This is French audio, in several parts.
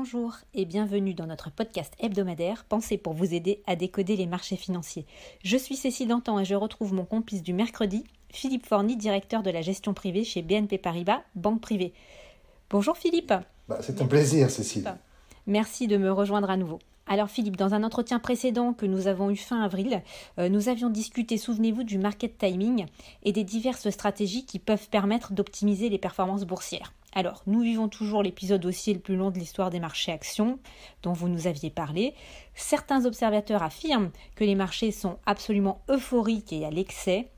Bonjour et bienvenue dans notre podcast hebdomadaire pensé pour vous aider à décoder les marchés financiers. Je suis Cécile Dantan et je retrouve mon complice du mercredi, Philippe Forny, directeur de la gestion privée chez BNP Paribas, banque privée. Bonjour Philippe. Bah, c'est un plaisir Cécile. Merci de me rejoindre à nouveau. Alors Philippe, dans un entretien précédent que nous avons eu fin avril, euh, nous avions discuté, souvenez-vous, du market timing et des diverses stratégies qui peuvent permettre d'optimiser les performances boursières. Alors, nous vivons toujours l'épisode aussi le plus long de l'histoire des marchés actions dont vous nous aviez parlé. Certains observateurs affirment que les marchés sont absolument euphoriques et à l'excès,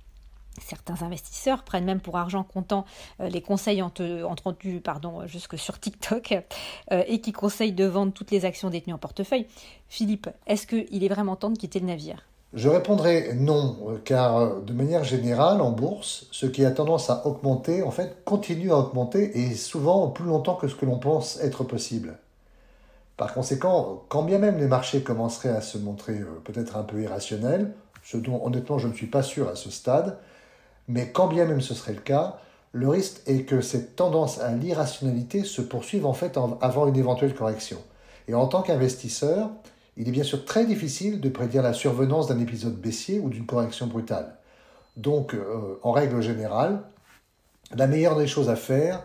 Certains investisseurs prennent même pour argent comptant euh, les conseils entendus pardon, jusque sur TikTok euh, et qui conseillent de vendre toutes les actions détenues en portefeuille. Philippe, est-ce qu'il est vraiment temps de quitter le navire? Je répondrai non, euh, car de manière générale, en bourse, ce qui a tendance à augmenter, en fait, continue à augmenter et souvent plus longtemps que ce que l'on pense être possible. Par conséquent, quand bien même les marchés commenceraient à se montrer peut-être un peu irrationnels, ce dont honnêtement je ne suis pas sûr à ce stade, mais quand bien même ce serait le cas, le risque est que cette tendance à l'irrationalité se poursuive en fait avant une éventuelle correction. Et en tant qu'investisseur, il est bien sûr très difficile de prédire la survenance d'un épisode baissier ou d'une correction brutale. Donc, euh, en règle générale, la meilleure des choses à faire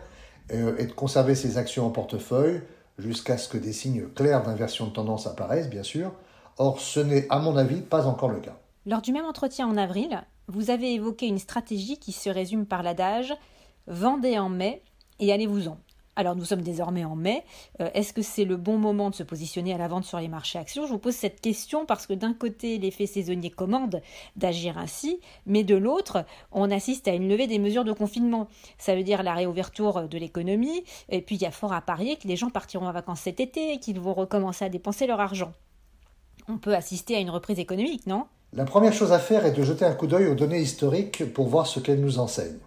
euh, est de conserver ses actions en portefeuille jusqu'à ce que des signes clairs d'inversion de tendance apparaissent, bien sûr. Or, ce n'est, à mon avis, pas encore le cas. Lors du même entretien en avril, vous avez évoqué une stratégie qui se résume par l'adage Vendez en mai et allez-vous-en. Alors nous sommes désormais en mai. Euh, est-ce que c'est le bon moment de se positionner à la vente sur les marchés actions? Je vous pose cette question parce que d'un côté, l'effet saisonnier commande d'agir ainsi, mais de l'autre, on assiste à une levée des mesures de confinement. Ça veut dire la réouverture de l'économie, et puis il y a fort à parier que les gens partiront en vacances cet été et qu'ils vont recommencer à dépenser leur argent. On peut assister à une reprise économique, non? La première chose à faire est de jeter un coup d'œil aux données historiques pour voir ce qu'elles nous enseignent.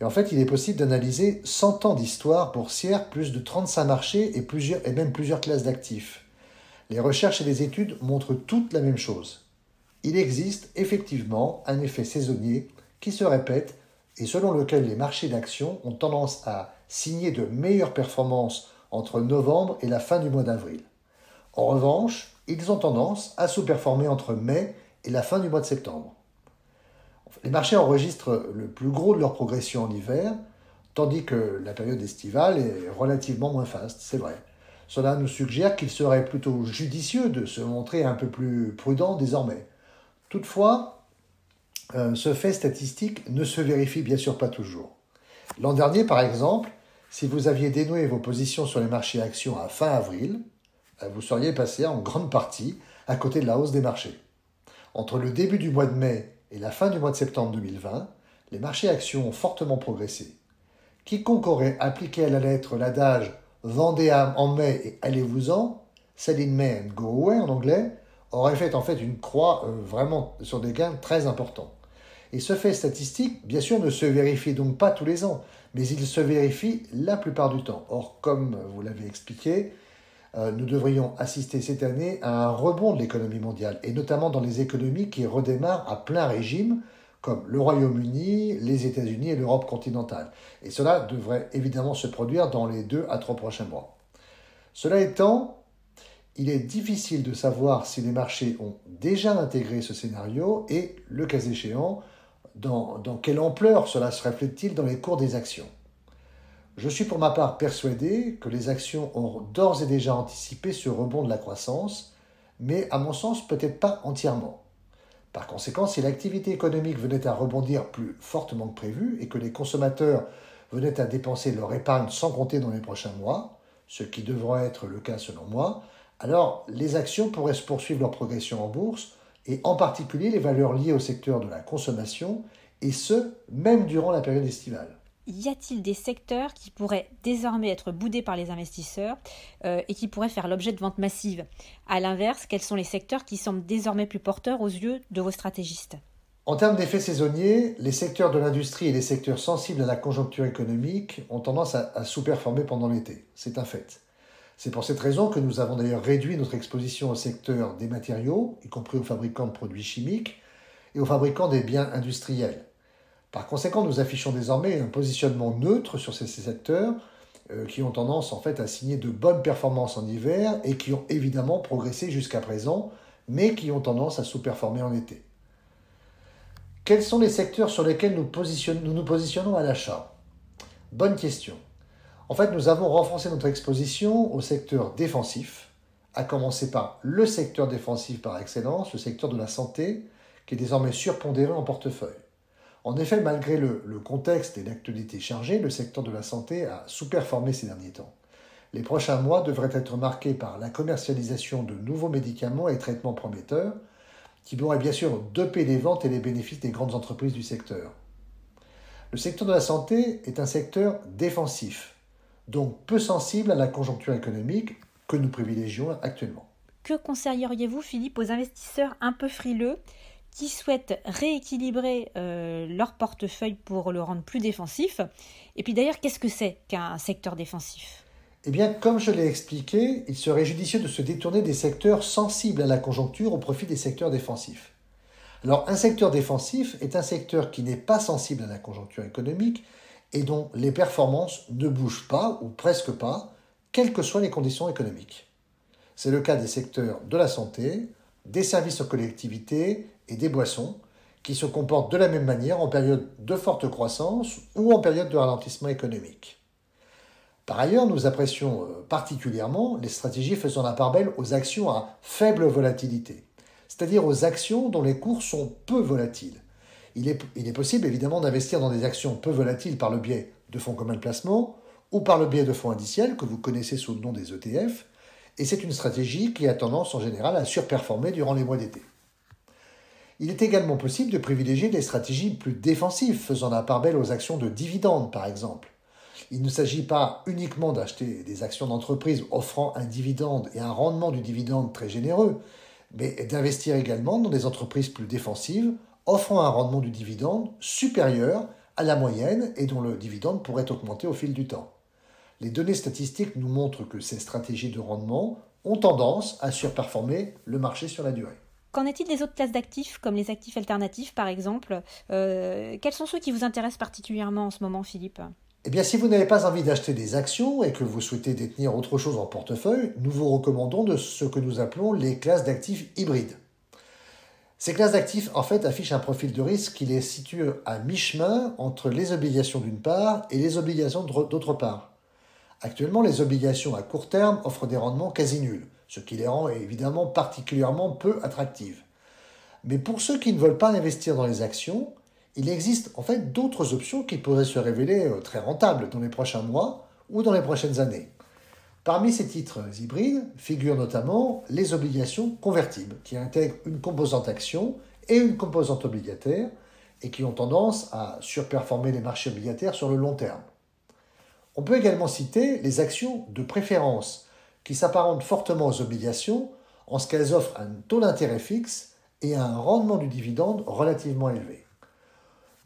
Et en fait, il est possible d'analyser 100 ans d'histoire boursière, plus de 35 marchés et, plusieurs, et même plusieurs classes d'actifs. Les recherches et les études montrent toutes la même chose. Il existe effectivement un effet saisonnier qui se répète et selon lequel les marchés d'actions ont tendance à signer de meilleures performances entre novembre et la fin du mois d'avril. En revanche, ils ont tendance à sous-performer entre mai et la fin du mois de septembre. Les marchés enregistrent le plus gros de leur progression en hiver, tandis que la période estivale est relativement moins faste, c'est vrai. Cela nous suggère qu'il serait plutôt judicieux de se montrer un peu plus prudent désormais. Toutefois, euh, ce fait statistique ne se vérifie bien sûr pas toujours. L'an dernier, par exemple, si vous aviez dénoué vos positions sur les marchés actions à fin avril, euh, vous seriez passé en grande partie à côté de la hausse des marchés. Entre le début du mois de mai et la fin du mois de septembre 2020, les marchés actions ont fortement progressé. Quiconque aurait appliqué à la lettre l'adage Vendez en mai et allez-vous-en, sell in May and go away en anglais, aurait fait en fait une croix euh, vraiment sur des gains très importants. Et ce fait statistique, bien sûr, ne se vérifie donc pas tous les ans, mais il se vérifie la plupart du temps. Or, comme vous l'avez expliqué, nous devrions assister cette année à un rebond de l'économie mondiale, et notamment dans les économies qui redémarrent à plein régime, comme le Royaume-Uni, les États-Unis et l'Europe continentale. Et cela devrait évidemment se produire dans les deux à trois prochains mois. Cela étant, il est difficile de savoir si les marchés ont déjà intégré ce scénario et, le cas échéant, dans, dans quelle ampleur cela se reflète-t-il dans les cours des actions. Je suis pour ma part persuadé que les actions ont d'ores et déjà anticipé ce rebond de la croissance, mais à mon sens peut-être pas entièrement. Par conséquent, si l'activité économique venait à rebondir plus fortement que prévu et que les consommateurs venaient à dépenser leur épargne sans compter dans les prochains mois, ce qui devrait être le cas selon moi, alors les actions pourraient se poursuivre leur progression en bourse, et en particulier les valeurs liées au secteur de la consommation, et ce, même durant la période estivale y a-t-il des secteurs qui pourraient désormais être boudés par les investisseurs euh, et qui pourraient faire l'objet de ventes massives? A l'inverse, quels sont les secteurs qui semblent désormais plus porteurs aux yeux de vos stratégistes? En termes d'effets saisonniers, les secteurs de l'industrie et les secteurs sensibles à la conjoncture économique ont tendance à, à sous-performer pendant l'été. C'est un fait. C'est pour cette raison que nous avons d'ailleurs réduit notre exposition au secteur des matériaux, y compris aux fabricants de produits chimiques, et aux fabricants des biens industriels. Par conséquent, nous affichons désormais un positionnement neutre sur ces secteurs euh, qui ont tendance en fait à signer de bonnes performances en hiver et qui ont évidemment progressé jusqu'à présent, mais qui ont tendance à sous-performer en été. Quels sont les secteurs sur lesquels nous, nous nous positionnons à l'achat? Bonne question. En fait, nous avons renforcé notre exposition au secteur défensif, à commencer par le secteur défensif par excellence, le secteur de la santé, qui est désormais surpondéré en portefeuille. En effet, malgré le, contexte et l'actualité chargée, le secteur de la santé a sous-performé ces derniers temps. Les prochains mois devraient être marqués par la commercialisation de nouveaux médicaments et traitements prometteurs, qui pourraient bien sûr doper les ventes et les bénéfices des grandes entreprises du secteur. Le secteur de la santé est un secteur défensif, donc peu sensible à la conjoncture économique que nous privilégions actuellement. Que conseilleriez-vous, Philippe, aux investisseurs un peu frileux qui souhaitent rééquilibrer euh, leur portefeuille pour le rendre plus défensif. Et puis d'ailleurs, qu'est-ce que c'est qu'un secteur défensif? Eh bien, comme je l'ai expliqué, il serait judicieux de se détourner des secteurs sensibles à la conjoncture au profit des secteurs défensifs. Alors, un secteur défensif est un secteur qui n'est pas sensible à la conjoncture économique et dont les performances ne bougent pas ou presque pas, quelles que soient les conditions économiques. C'est le cas des secteurs de la santé, des services aux collectivités et des boissons qui se comportent de la même manière en période de forte croissance ou en période de ralentissement économique. Par ailleurs, nous apprécions euh, particulièrement les stratégies faisant la part belle aux actions à faible volatilité, c'est-à-dire aux actions dont les cours sont peu volatiles. Il est, il est possible évidemment d'investir dans des actions peu volatiles par le biais de fonds communs de placement ou par le biais de fonds indiciels que vous connaissez sous le nom des ETF, et c'est une stratégie qui a tendance en général à surperformer durant les mois d'été. Il est également possible de privilégier des stratégies plus défensives, faisant la part belle aux actions de dividendes, par exemple. Il ne s'agit pas uniquement d'acheter des actions d'entreprise offrant un dividende et un rendement du dividende très généreux, mais d'investir également dans des entreprises plus défensives, offrant un rendement du dividende supérieur à la moyenne et dont le dividende pourrait augmenter au fil du temps. Les données statistiques nous montrent que ces stratégies de rendement ont tendance à surperformer le marché sur la durée. Qu'en est-il des autres classes d'actifs, comme les actifs alternatifs par exemple euh, Quels sont ceux qui vous intéressent particulièrement en ce moment, Philippe eh bien, si vous n'avez pas envie d'acheter des actions et que vous souhaitez détenir autre chose en portefeuille, nous vous recommandons de ce que nous appelons les classes d'actifs hybrides. Ces classes d'actifs, en fait, affichent un profil de risque qui les situe à mi-chemin entre les obligations d'une part et les obligations d'autre part. Actuellement, les obligations à court terme offrent des rendements quasi nuls, ce qui les rend évidemment particulièrement peu attractives. Mais pour ceux qui ne veulent pas investir dans les actions, il existe en fait d'autres options qui pourraient se révéler euh, très rentables dans les prochains mois ou dans les prochaines années. Parmi ces titres hybrides figurent notamment les obligations convertibles, qui intègrent une composante action et une composante obligataire, et qui ont tendance à surperformer les marchés obligataires sur le long terme. On peut également citer les actions de préférence, qui s'apparentent fortement aux obligations en ce qu'elles offrent un taux d'intérêt fixe et un rendement du dividende relativement élevé.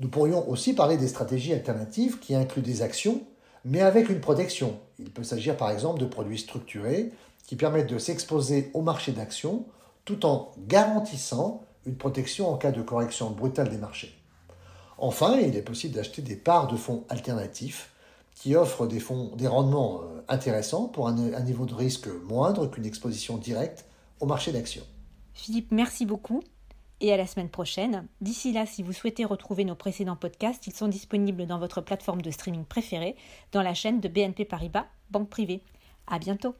Nous pourrions aussi parler des stratégies alternatives qui incluent des actions, mais avec une protection. Il peut s'agir par exemple de produits structurés qui permettent de s'exposer au marché d'actions tout en garantissant une protection en cas de correction brutale des marchés. Enfin, il est possible d'acheter des parts de fonds alternatifs qui offre des, fonds, des rendements euh, intéressants pour un, niveau de risque moindre qu'une exposition directe au marché d'actions. Philippe, merci beaucoup et à la semaine prochaine. D'ici là, si vous souhaitez retrouver nos précédents podcasts, ils sont disponibles dans votre plateforme de streaming préférée, dans la chaîne de BNP Paribas, Banque Privée. À bientôt.